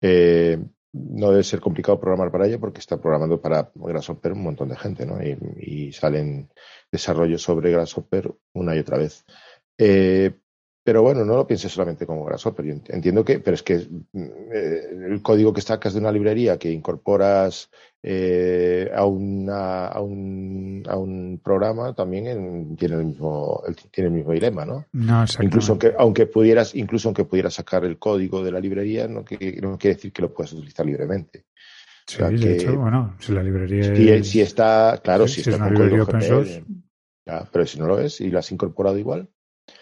Eh, no debe ser complicado programar para ello porque está programando para Grasshopper un montón de gente, ¿no? Y, y salen desarrollos sobre Grasshopper una y otra vez. Eh, pero bueno, no lo pienses solamente como Grasshopper. Yo entiendo que, pero es que eh, el código que sacas de una librería que incorporas eh, a, una, a, un, a un programa también tiene el mismo tiene el mismo dilema, ¿no? No, incluso aunque aunque pudieras incluso aunque pudieras sacar el código de la librería, no, que, no quiere decir que lo puedas utilizar libremente. Sí, de hecho, bueno, si la librería si, es, si está, claro, si, si está es una con librería código open source. ya, pero si no lo es y lo has incorporado igual,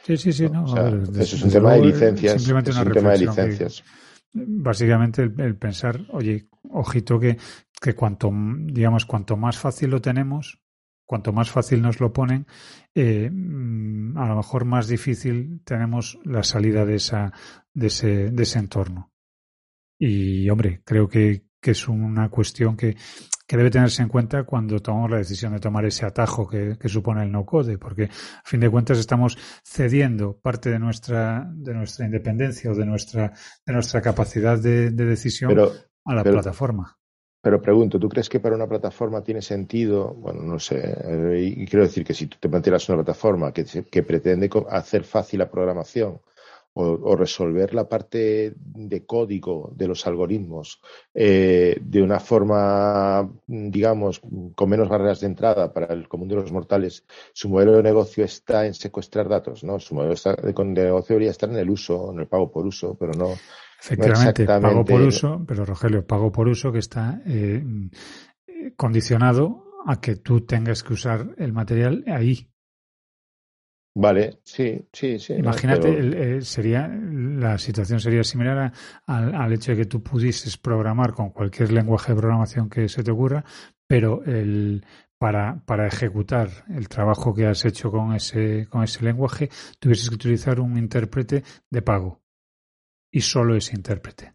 Sí, sí, sí, no. o sea, a ver, eso es un tema de luego, licencias, Simplemente es una un tema de que- licencias. básicamente el, el pensar, oye, ojito que, que cuanto, digamos, cuanto más fácil lo tenemos, cuanto más fácil nos lo ponen, eh, mm, a lo mejor más difícil tenemos la salida de esa, de ese, de ese entorno. Y hombre, creo que, que es una cuestión que, que debe tenerse en cuenta cuando tomamos la decisión de tomar ese atajo que, que supone el no-code, porque a fin de cuentas estamos cediendo parte de nuestra, de nuestra independencia o de nuestra, de nuestra capacidad de, de decisión Pero, a la pero- plataforma. pero pregunto, ¿tú crees que para una plataforma tiene sentido? Bueno, no sé. eh, y quiero decir que si tú te planteas una plataforma que, que pretende hacer fácil la programación o, o resolver la parte de código de los algoritmos eh, de una forma, digamos, con menos barreras de entrada para el común de los mortales, su modelo de negocio está en secuestrar datos, ¿no? Su modelo de, de negocio debería estar en el uso, en el pago por uso, pero no, Efectivamente, pago por uso, pero Rogelio, pago por uso que está eh, condicionado a que tú tengas que usar el material ahí. Vale, sí, sí, sí. no, Imagínate, pero- el- sería la situación sería similar a- al, al hecho de que tú pudieses programar con cualquier lenguaje de programación que se te ocurra, pero el, para, para ejecutar el trabajo que has hecho con ese, con ese lenguaje, tuvieses que utilizar un intérprete de pago. Y solo ese intérprete.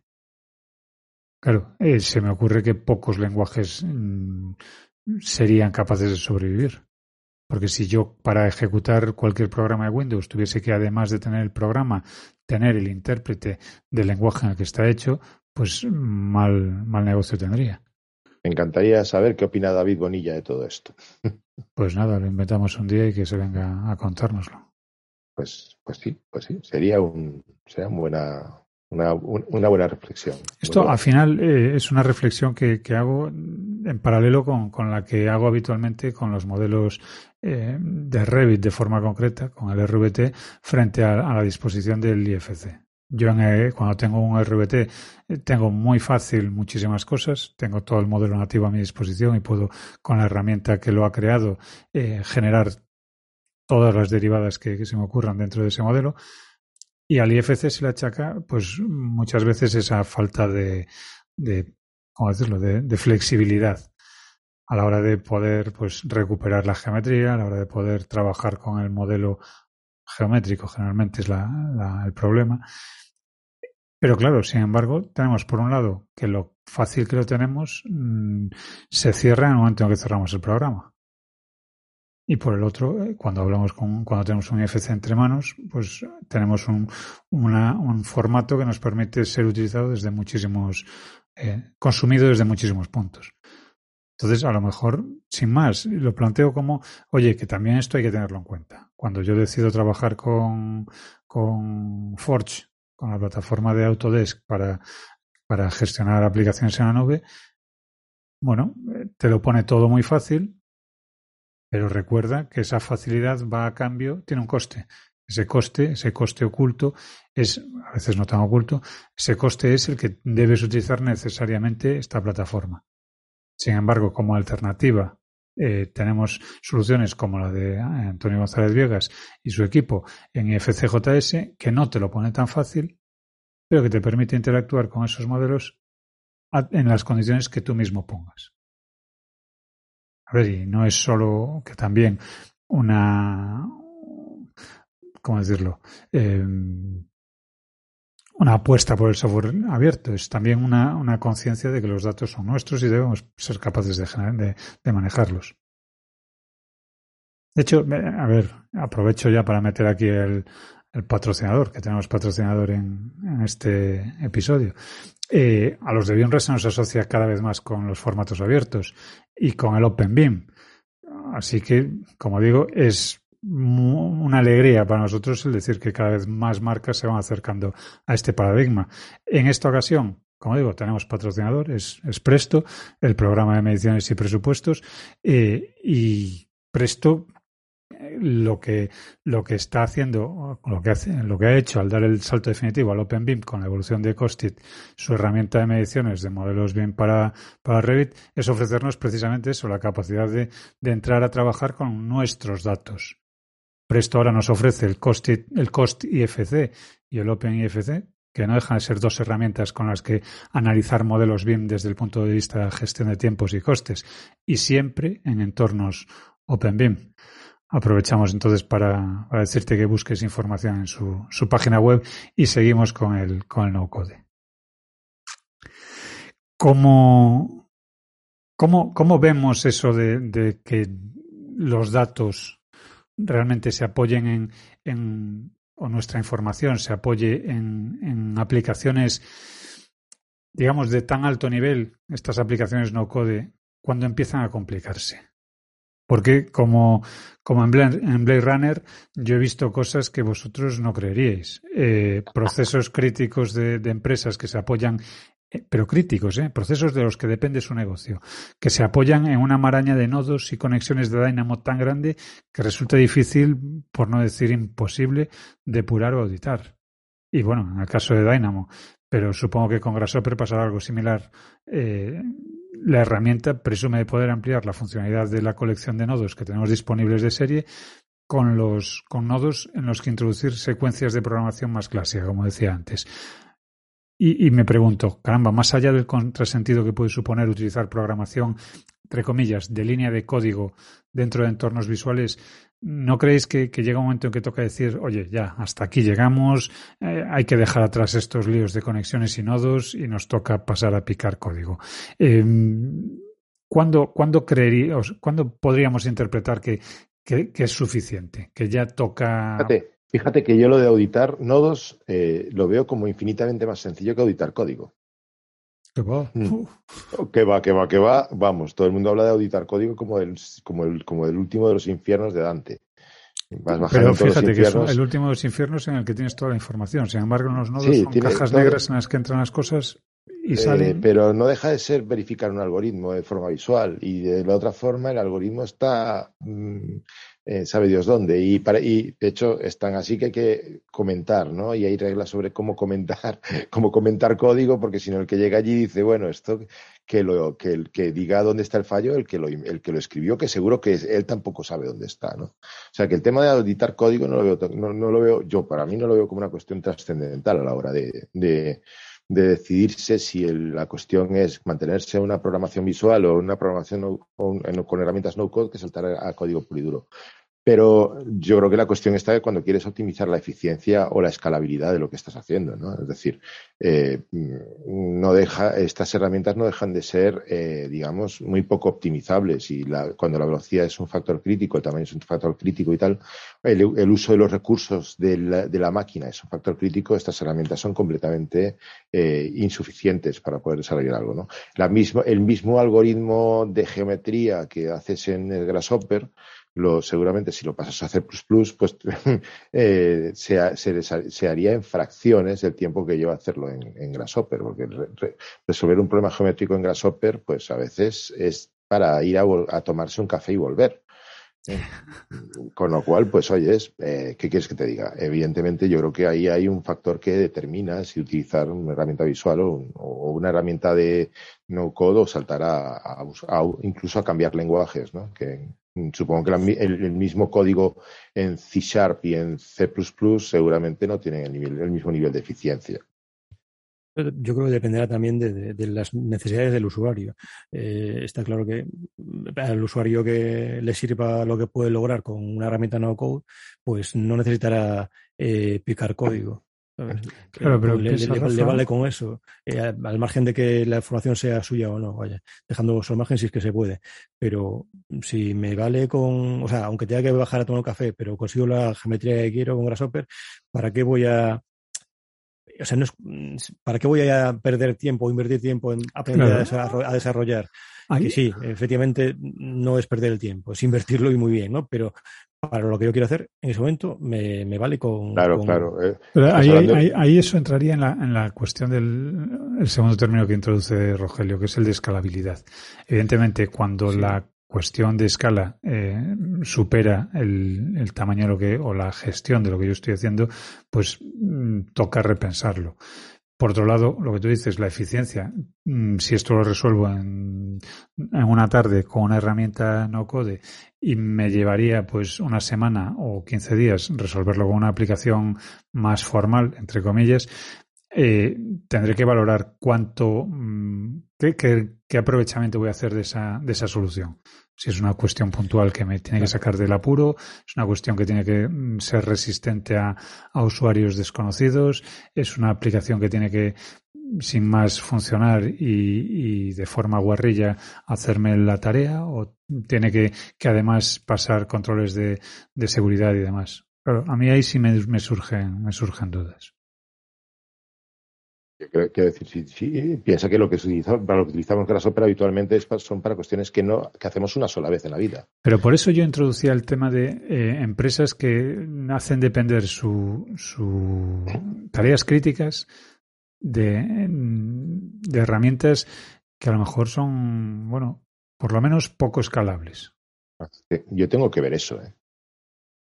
Claro, eh, se me ocurre que pocos lenguajes mm, serían capaces de sobrevivir. Porque si yo para ejecutar cualquier programa de Windows tuviese que además de tener el programa, tener el intérprete del lenguaje en el que está hecho, pues mal, mal negocio tendría. Me encantaría saber qué opina David Bonilla de todo esto. Pues nada, lo inventamos un día y que se venga a contárnoslo. Pues, pues sí, pues sí, sería un, sería una buena, una, un- una buena reflexión. Esto buena. al final eh, es una reflexión que, que hago en paralelo con, con la que hago habitualmente con los modelos eh, de Revit de forma concreta, con el RVT, frente a, a la disposición del IFC. Yo en, eh, cuando tengo un RVT eh, tengo muy fácil muchísimas cosas, tengo todo el modelo nativo a mi disposición y puedo con la herramienta que lo ha creado eh, generar todas las derivadas que, que se me ocurran dentro de ese modelo. Y al IFC se le achaca, pues muchas veces esa falta de, de ¿cómo decirlo?, de, flexibilidad a la hora de poder pues recuperar la geometría, a la hora de poder trabajar con el modelo geométrico, generalmente es la, la- el problema. Pero claro, sin embargo, tenemos por un lado que lo fácil que lo tenemos mm, se cierra en el momento en que cerramos el programa. Y por el otro, eh, cuando hablamos con, cuando tenemos un IFC entre manos, pues tenemos un, una- un formato que nos permite ser utilizado desde muchísimos, eh, consumido desde muchísimos puntos. Entonces, a lo mejor, sin más, lo planteo como, oye, que también esto hay que tenerlo en cuenta. Cuando yo decido trabajar con, con Forge, con la plataforma de Autodesk para, para gestionar aplicaciones en la nube, bueno, eh, te lo pone todo muy fácil, pero recuerda que esa facilidad va a cambio, tiene un coste. Ese coste, ese coste oculto, es, a veces no tan oculto, ese coste es el que debes utilizar necesariamente esta plataforma. Sin embargo, como alternativa, eh, tenemos soluciones como la de Antonio González Viegas y su equipo en IFCJS, que no te lo pone tan fácil, pero que te permite interactuar con esos modelos en las condiciones que tú mismo pongas. A ver, y no es solo que también una, ¿cómo decirlo? Eh, una apuesta por el software abierto, es también una, una conciencia de que los datos son nuestros y debemos ser capaces de, de, manejarlos. De hecho, a ver, aprovecho ya para meter aquí el, el patrocinador, que tenemos patrocinador en, este episodio. Eh, a los de Bionres se nos asocia cada vez más con los formatos abiertos y con el OpenBeam. Así que, como digo, es una alegría para nosotros el decir que cada vez más marcas se van acercando a este paradigma. En esta ocasión, como digo, tenemos patrocinador, es, Presto, el programa de mediciones y presupuestos, eh, y Presto lo que, lo que está haciendo, lo que, hace, lo que ha hecho al dar el salto definitivo al OpenBIM con la evolución de Costit, su herramienta de mediciones de modelos BIM para, para Revit, es ofrecernos precisamente eso, la capacidad de, de entrar a trabajar con nuestros datos. Presto ahora nos ofrece el Cost, el Cost IFC y el Open IFC, que no dejan de ser dos herramientas con las que analizar modelos BIM desde el punto de vista de gestión de tiempos y costes, y siempre en entornos OpenBIM. Aprovechamos entonces para, decirte que busques información en su, página web y seguimos con el, con el no-code. ¿Cómo, cómo, cómo vemos eso de, de, que los datos realmente se apoyen en, en o nuestra información se apoye en, en aplicaciones, digamos, de tan alto nivel, estas aplicaciones no-code, cuando empiezan a complicarse? Porque como, como en, Blade, Runner yo he visto cosas que vosotros no creeríais. Eh, procesos críticos de, empresas que se apoyan, eh, pero críticos, eh, procesos de los que depende su negocio, que se apoyan en una maraña de nodos y conexiones de Dynamo tan grande que resulta difícil, por no decir imposible, depurar o auditar. Y bueno, en el caso de Dynamo, pero supongo que con Grasshopper pasará algo similar. Eh, la herramienta presume poder ampliar la funcionalidad de la colección de nodos que tenemos disponibles de serie con los con nodos en los que introducir secuencias de programación más clásica, como decía antes. Y, y me pregunto, caramba, más allá del contrasentido que puede suponer utilizar programación, entre comillas, de línea de código dentro de entornos visuales, ¿No creéis que, llega un momento en que toca decir, oye, ya, hasta aquí llegamos, eh, hay que dejar atrás estos líos de conexiones y nodos y nos toca pasar a picar código? Eh, ¿cuándo, ¿cuándo, ¿Cuándo podríamos interpretar que, que, es suficiente, que ya toca... Fíjate, fíjate, que yo lo de auditar nodos eh, lo veo como infinitamente más sencillo que auditar código. ¿Qué va? Mm. Que va, que va, que va. Vamos, todo el mundo habla de auditar código como el, como el, como el último de los infiernos de Dante. Pero fíjate que es el último de los infiernos en el que tienes toda la información. Sin embargo, en los nodos son cajas negras en las que entran las cosas y eh, salen. Pero no deja de ser verificar un algoritmo de forma visual. Y de la otra forma, el algoritmo está mm, eh, sabe Dios dónde. Y, para, y de hecho están así que hay que comentar, ¿no? Y hay reglas sobre cómo comentar, cómo comentar código, porque si no el que llega allí dice, bueno, esto que lo que el que diga dónde está el fallo, el que lo el que lo escribió, que seguro que él tampoco sabe dónde está, ¿no? O sea que el tema de auditar código no lo veo, no, no lo veo, yo para mí no lo veo como una cuestión trascendental a la hora de de decidirse si la cuestión es mantenerse una programación visual o una programación con herramientas no code que saltar a, código puro y duro. Pero yo creo que la cuestión está cuando quieres optimizar la eficiencia o la escalabilidad de lo que estás haciendo, ¿no? Es decir, eh, no deja, estas herramientas no dejan de ser, eh, digamos, muy poco optimizables y cuando la velocidad es un factor crítico, el tamaño es un factor crítico y tal, el, uso de los recursos de la, máquina es un factor crítico, estas herramientas son completamente eh, insuficientes para poder desarrollar algo, ¿no? La misma, el mismo algoritmo de geometría que haces en el Grasshopper, lo, seguramente si lo pasas a C++, pues eh, se, se, haría en fracciones del tiempo que lleva hacerlo en, en Grasshopper, porque resolver un problema geométrico en Grasshopper, pues a veces es para ir a, tomarse un café y volver. ¿eh? Con lo cual, pues oyes, eh, ¿qué quieres que te diga? Evidentemente, yo creo que ahí hay un factor que determina si utilizar una herramienta visual o, una herramienta de no code o saltar a, incluso a cambiar lenguajes, ¿no? Que, supongo que el, mismo código en C Sharp y en C seguramente no tienen el, mismo nivel de eficiencia. Yo creo que dependerá también de, las necesidades del usuario. Eh, está claro que al usuario que le sirva lo que puede lograr con una herramienta no code, pues no necesitará eh, picar código. Claro, pero le, vale con eso, eh, al margen de que la información sea suya o no, vaya, dejando su margen si es que se puede. Pero si me vale con, o sea, aunque tenga que bajar a tomar un café, pero consigo la geometría que quiero con Grasshopper, ¿para qué voy a, o sea, no ¿para qué voy a perder tiempo o invertir tiempo en aprender a, desarrollar? sí, efectivamente no es perder el tiempo, es invertirlo y muy bien, ¿no? Pero para lo que yo quiero hacer en ese momento me, me vale con. Claro, con- claro. eh, Pero ahí, hablando- ahí- ahí eso entraría en la, en la cuestión del el segundo término que introduce Rogelio, que es el de escalabilidad. Evidentemente, cuando Sí. la cuestión de escala eh, supera el, el tamaño de lo que, o la gestión de lo que yo estoy haciendo, pues mm, toca repensarlo. Por otro lado, lo que tú dices, la eficiencia, mm, si esto lo resuelvo en, una tarde con una herramienta no code y me llevaría pues una semana o 15 días resolverlo con una aplicación más formal, entre comillas, eh, tendré que valorar cuánto, mm, qué, qué- qué aprovechamiento voy a hacer de esa, de esa solución. Si es una cuestión puntual que me tiene que sacar del apuro, es una cuestión que tiene que mm, ser resistente a, a usuarios desconocidos, es una aplicación que tiene que, sin más, funcionar y, y de forma guarrilla hacerme la tarea o tiene que, que además pasar controles de, de seguridad y demás. Claro, a mí ahí sí me, me surgen, me surgen dudas. Quiero, quiero decir, sí, sí, piensa que lo que se utiliza, para lo que utilizamos Grasshopper habitualmente es pa- son para cuestiones que no que hacemos una sola vez en la vida. Pero por eso yo introducía el tema de eh, empresas que hacen depender su, su tareas críticas de, de herramientas que a lo mejor son, bueno, por lo menos poco escalables. Yo tengo que ver eso. ¿eh?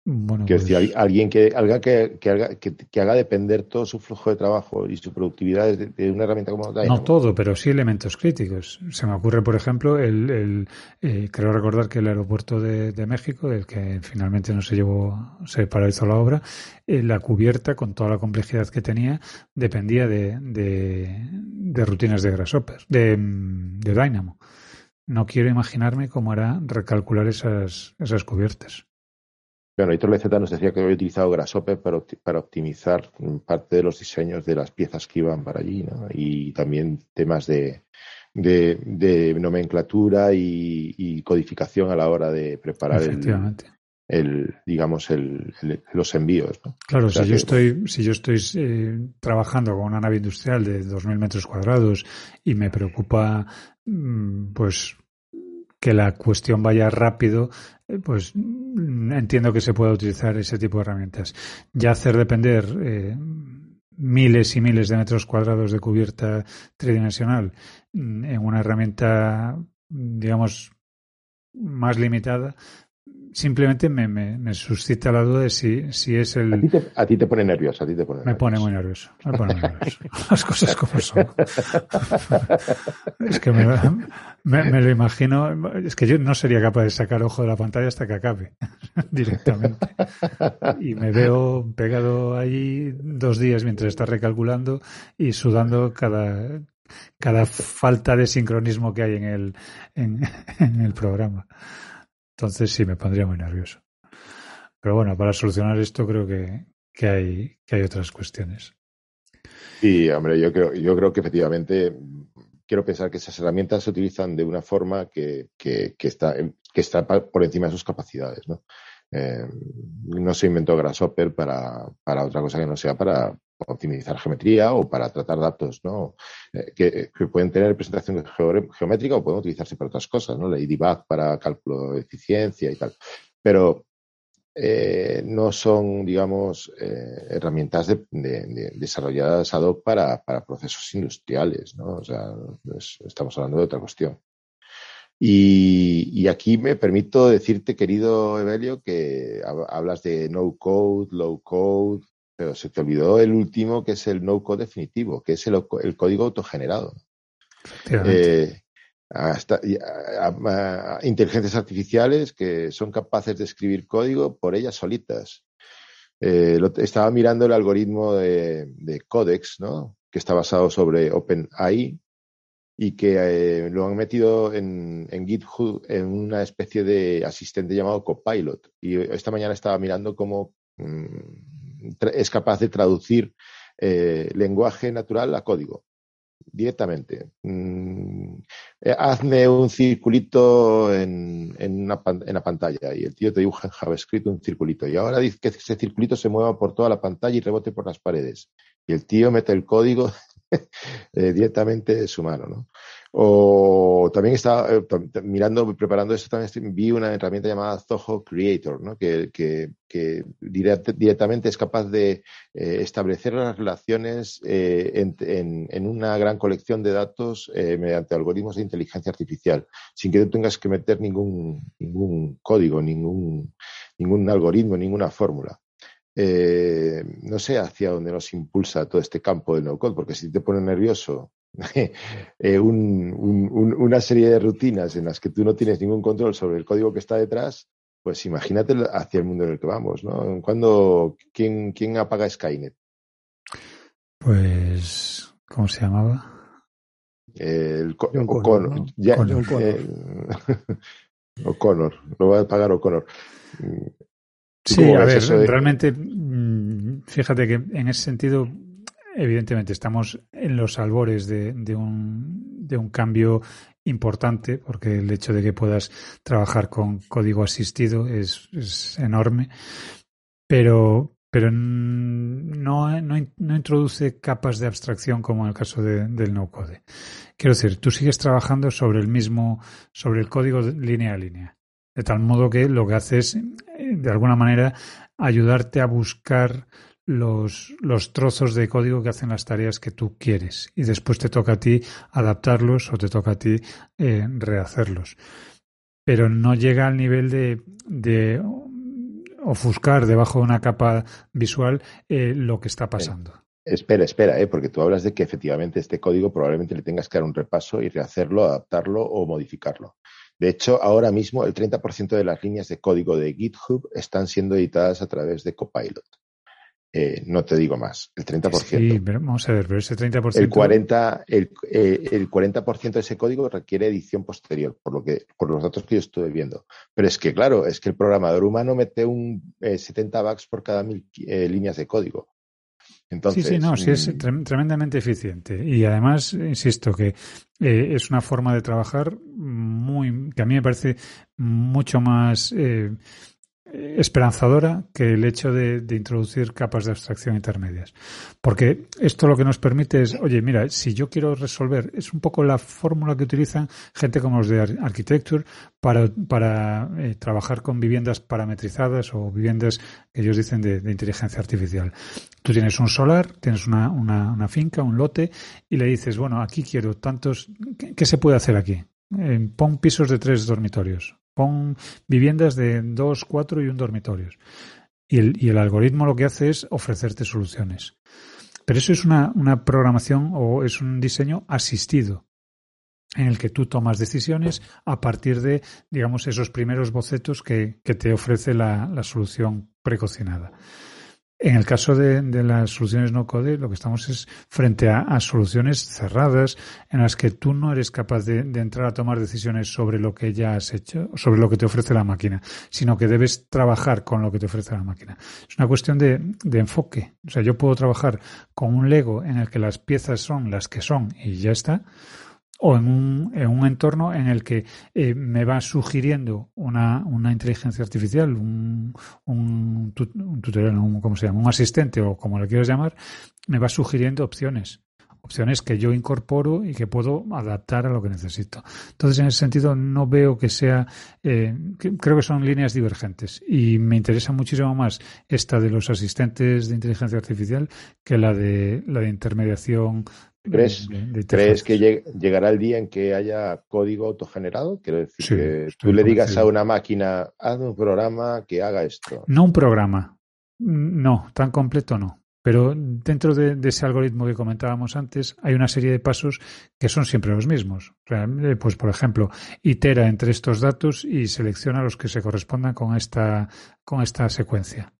Bueno, Quiero pues, al- alguien que, haga que, que haga, que, que haga depender todo su flujo de trabajo y su productividad de, de una herramienta como Dynamo. no todo, pero sí elementos críticos. Se me ocurre, por ejemplo, el, el eh, creo recordar que el aeropuerto de, de México, el que finalmente no se llevó, se paralizó la obra, eh, la cubierta con toda la complejidad que tenía dependía de, de, rutinas de Grasshopper, de, de Dynamo. No quiero imaginarme cómo era recalcular esas, esas cubiertas. Bueno, Hitor BZ nos decía que había utilizado Grasshopper para, opti- para optimizar parte de los diseños de las piezas que iban para allí, ¿no? Y también temas de, de, de nomenclatura y, y codificación a la hora de preparar el, digamos, el, el- los envíos, ¿no? Claro, O sea si yo que- estoy, si yo estoy eh, trabajando con una nave industrial de 2.000 metros cuadrados y me preocupa, mm, pues, que la cuestión vaya rápido, pues mm, entiendo que se pueda utilizar ese tipo de herramientas. Ya hacer depender eh, miles y miles de metros cuadrados de cubierta tridimensional mm, en una herramienta, digamos, más limitada, simplemente me, me, me suscita la duda de si, si es A ti, el... te, a ti te pone nervioso, a ti te pone Me pone muy nervioso. Me pone muy nervioso. Las cosas como son. Es que me, me- me lo imagino. Es que yo no sería capaz de sacar ojo de la pantalla hasta que acabe directamente. Y me veo pegado ahí dos días mientras está recalculando y sudando cada, cada falta de sincronismo que hay en el, en, en el programa. Entonces sí, me pondría muy nervioso. Pero bueno, para solucionar esto creo que, que, hay, que hay otras cuestiones. Sí, hombre, yo creo, yo creo que efectivamente quiero pensar que esas herramientas se utilizan de una forma que, que, está, que está por encima de sus capacidades, ¿no? Eh, no se inventó Grasshopper para, para otra cosa que no sea para optimizar geometría o para tratar datos, ¿no? Eh, que, pueden tener representación geométrica o pueden utilizarse para otras cosas, ¿no? Ladybug para cálculo de eficiencia y tal. Pero eh, no son, digamos, eh, herramientas de- de- de- desarrolladas ad hoc para, procesos industriales, ¿no? O sea, es- estamos hablando de otra cuestión. Y, y aquí me permito decirte, querido Evelio, que hab- hablas de no code, low code, pero se te olvidó el último, que es el no code definitivo, que es el, el código autogenerado. Eh, hasta, a- a- a inteligencias artificiales que son capaces de escribir código por ellas solitas. Eh, lo- estaba mirando el algoritmo de, de Codex, ¿no? que está basado sobre OpenAI y que eh, lo han metido en, en GitHub en una especie de asistente llamado Copilot. Y esta mañana estaba mirando cómo mm, es capaz de traducir eh, lenguaje natural a código directamente. Mm, eh, hazme un circulito en, en, la pantalla y el tío te dibuja en JavaScript un circulito y ahora dice que ese circulito se mueva por toda la pantalla y rebote por las paredes. Y el tío mete el código eh, directamente de su mano, ¿no? O también estaba eh, mirando, preparando eso, también vi una herramienta llamada Zoho Creator, ¿no? que, que, que directamente es capaz de eh, establecer las relaciones eh, en, en, una gran colección de datos mediante algoritmos de inteligencia artificial, sin que tú tengas que meter ningún, ningún código, ningún, ningún algoritmo, ninguna fórmula. No sé hacia dónde nos impulsa todo este campo del no-code, porque si te pone nervioso eh, una serie de rutinas en las que tú no tienes ningún control sobre el código que está detrás, pues imagínate hacia el mundo en el que vamos, ¿no? ¿Cuándo, quién, quién apaga Skynet? Pues, ¿cómo se llamaba? El, O'Connor. O'Connor, lo va a pagar O'Connor. Sí, a ver, realmente, mm, fíjate que en ese sentido, evidentemente, estamos en los albores de, un, de un cambio importante, porque el hecho de que puedas trabajar con código asistido es, es enorme, pero, pero no, no, introduce capas de abstracción como en el caso de, del no-code. Quiero decir, tú sigues trabajando sobre el mismo, sobre el código línea a línea. De tal modo que lo que hace es, eh, de alguna manera, ayudarte a buscar los, los trozos de código que hacen las tareas que tú quieres. Y después te toca a ti adaptarlos o te toca a ti eh, rehacerlos. Pero no llega al nivel de, de ofuscar debajo de una capa visual eh, lo que está pasando. Espera, espera, ¿eh? porque tú hablas de que efectivamente este código probablemente le tengas que dar un repaso y rehacerlo, adaptarlo o modificarlo. De hecho, ahora mismo el 30% de las líneas de código de GitHub están siendo editadas a través de Copilot. Eh, no te digo más, el 30%. Sí, pero vamos a ver, pero ese 30%. El 40%, el, eh, el 40 de ese código requiere edición posterior, por, lo que, por los datos que yo estuve viendo. Pero es que, claro, es que el programador humano mete un 70 eh, bugs por cada mil líneas de código sí, sí, no, sí es tremendamente eficiente. Y además, insisto, que eh, es una forma de trabajar muy, que a mí me parece mucho más eh, esperanzadora que el hecho de, introducir capas de abstracción intermedias. Porque esto lo que nos permite es, oye, mira, si yo quiero resolver, es un poco la fórmula que utilizan gente como los de Architecture para, para eh, trabajar con viviendas parametrizadas o viviendas que ellos dicen de, inteligencia artificial. Tú tienes un solar, tienes una, una, finca, un lote, y le dices, bueno, aquí quiero tantos, ¿qué, se puede hacer aquí? Eh, pon pisos de tres dormitorios Pon viviendas de dos, cuatro y un dormitorio. Y el, algoritmo lo que hace es ofrecerte soluciones. Pero eso es una, programación o es un diseño asistido en el que tú tomas decisiones a partir de, digamos, esos primeros bocetos que, que te ofrece la, la solución precocinada. En el caso de, las soluciones no code, lo que estamos es frente a, soluciones cerradas en las que tú no eres capaz de, entrar a tomar decisiones sobre lo que ya has hecho, sobre lo que te ofrece la máquina, sino que debes trabajar con lo que te ofrece la máquina. Es una cuestión de, de enfoque. O sea, yo puedo trabajar con un Lego en el que las piezas son las que son y ya está, o en un, en un entorno en el que eh, me va sugiriendo una, una inteligencia artificial, un, un, tutorial, un, ¿cómo se llama? Un asistente o como le quieras llamar, me va sugiriendo opciones. Opciones que yo incorporo y que puedo adaptar a lo que necesito. Entonces, en ese sentido, no veo que sea, eh, creo que son líneas divergentes y me interesa muchísimo más esta de los asistentes de inteligencia artificial que la de la de intermediación ¿Crees, ¿crees que llegará el día en que haya código autogenerado? Quiero decir, que tú le digas a una máquina, haz un programa que haga esto. No un programa, no, tan completo no. Pero dentro de, ese algoritmo que comentábamos antes, hay una serie de pasos que son siempre los mismos. Pues, por ejemplo, itera entre estos datos y selecciona los que se correspondan con esta, con esta secuencia.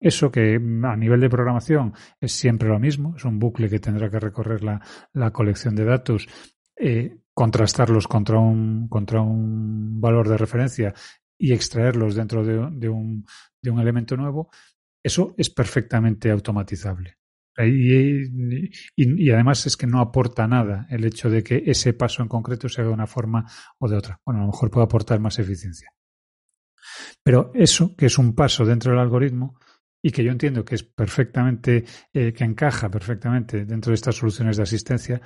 Eso que mm, a nivel de programación es siempre lo mismo, es un bucle que tendrá que recorrer la, la colección de datos, eh, contrastarlos contra un, contra un valor de referencia y extraerlos dentro de, de, un, de un elemento nuevo, eso es perfectamente automatizable. Y, además es que no aporta nada el hecho de que ese paso en concreto se haga de una forma o de otra. Bueno, a lo mejor puede aportar más eficiencia. Pero eso, que es un paso dentro del algoritmo, y que yo entiendo que es perfectamente, eh, que encaja perfectamente dentro de estas soluciones de asistencia,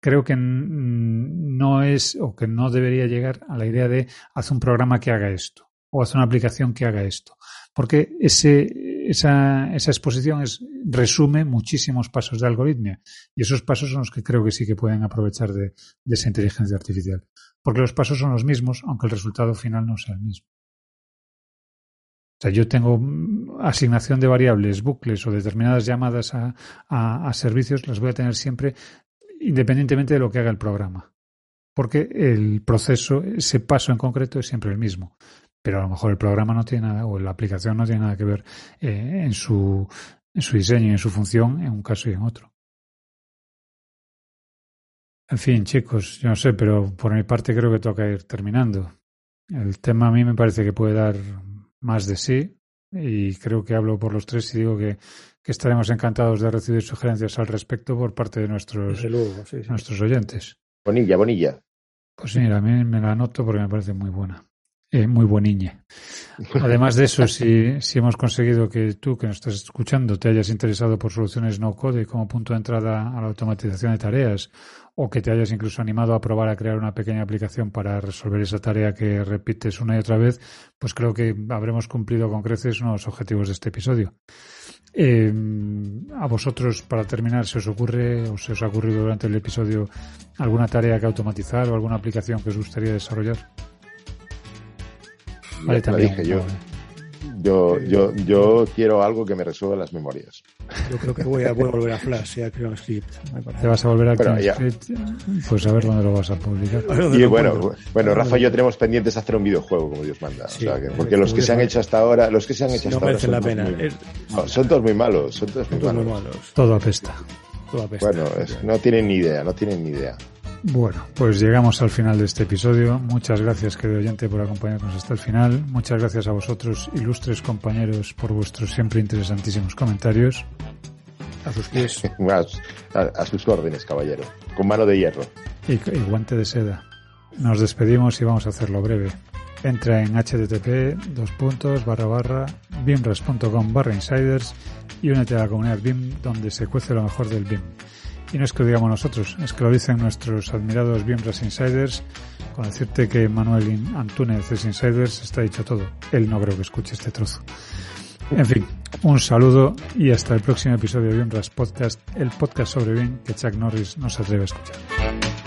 creo que no es o que no debería llegar a la idea de hacer un programa que haga esto o hacer una aplicación que haga esto. Porque esa, exposición es, resume muchísimos pasos de algoritmia y esos pasos son los que creo que sí que pueden aprovechar de, de esa inteligencia artificial. Porque los pasos son los mismos, aunque el resultado final no sea el mismo. O sea, yo tengo asignación de variables, bucles o determinadas llamadas a, servicios, las voy a tener siempre independientemente de lo que haga el programa. Porque el proceso, ese paso en concreto es siempre el mismo. Pero a lo mejor el programa no tiene nada, o la aplicación no tiene nada que ver eh, en, su, en su diseño y en su función en un caso y en otro. En fin, chicos, yo no sé, pero por mi parte creo que toca ir terminando. El tema a mí me parece que puede dar más de sí y creo que hablo por los tres y digo que que estaremos encantados de recibir sugerencias al respecto por parte de nuestros, luego, sí, sí. nuestros oyentes. Bonilla, Bonilla. Pues mira, a mí me la anoto porque me parece muy buena. Eh, muy bueniñe. Además de eso, si, si hemos conseguido que tú, que nos estás escuchando, te hayas interesado por soluciones no code como punto de entrada a la automatización de tareas, o que te hayas incluso animado a probar a crear una pequeña aplicación para resolver esa tarea que repites una y otra vez, pues creo que habremos cumplido con creces unos objetivos de este episodio. Eh, a vosotros, para terminar, ¿se os ocurre o se os ha ocurrido durante el episodio alguna tarea que automatizar o alguna aplicación que os gustaría desarrollar? Vale, también. dije yo. Yo, yo, yo quiero algo que me resuelva las memorias. Yo creo que voy a, voy a volver a Flash y a CreationScript. ¿Te vas a volver a? Pues a ver dónde lo vas a publicar. Y bueno, bueno, Rafa y yo tenemos pendientes hacer un videojuego, como Dios manda. Sí, o sea, que, porque los que se han hecho hasta ahora, los que se han hecho hasta no ahora. Son la pena. Muy, no, son todos muy malos. Son todos muy, todos malos. muy malos. Todo apesta. Todo apesta. Bueno, es, no tienen ni idea, no tienen ni idea. Bueno, pues llegamos al final de este episodio. Muchas gracias, querido oyente, por acompañarnos hasta el final. Muchas gracias a vosotros, ilustres compañeros, por vuestros siempre interesantísimos comentarios. A sus pies. a, a, sus órdenes, caballero. Con mano de hierro. Y, y, guante de seda. Nos despedimos y vamos a hacerlo breve. Entra en http dos puntos barra barra bimras.com barra insiders y únete a la comunidad BIM donde se cuece lo mejor del BIM. Y no es que lo digamos nosotros, es que lo dicen nuestros admirados Bienras Insiders. Con decirte que Manuel Antúnez es Insiders, está dicho todo. Él no creo que escuche este trozo. En fin, un saludo y hasta el próximo episodio de Bienras Podcast, el podcast sobre BIM que Chuck Norris nos atreve a escuchar.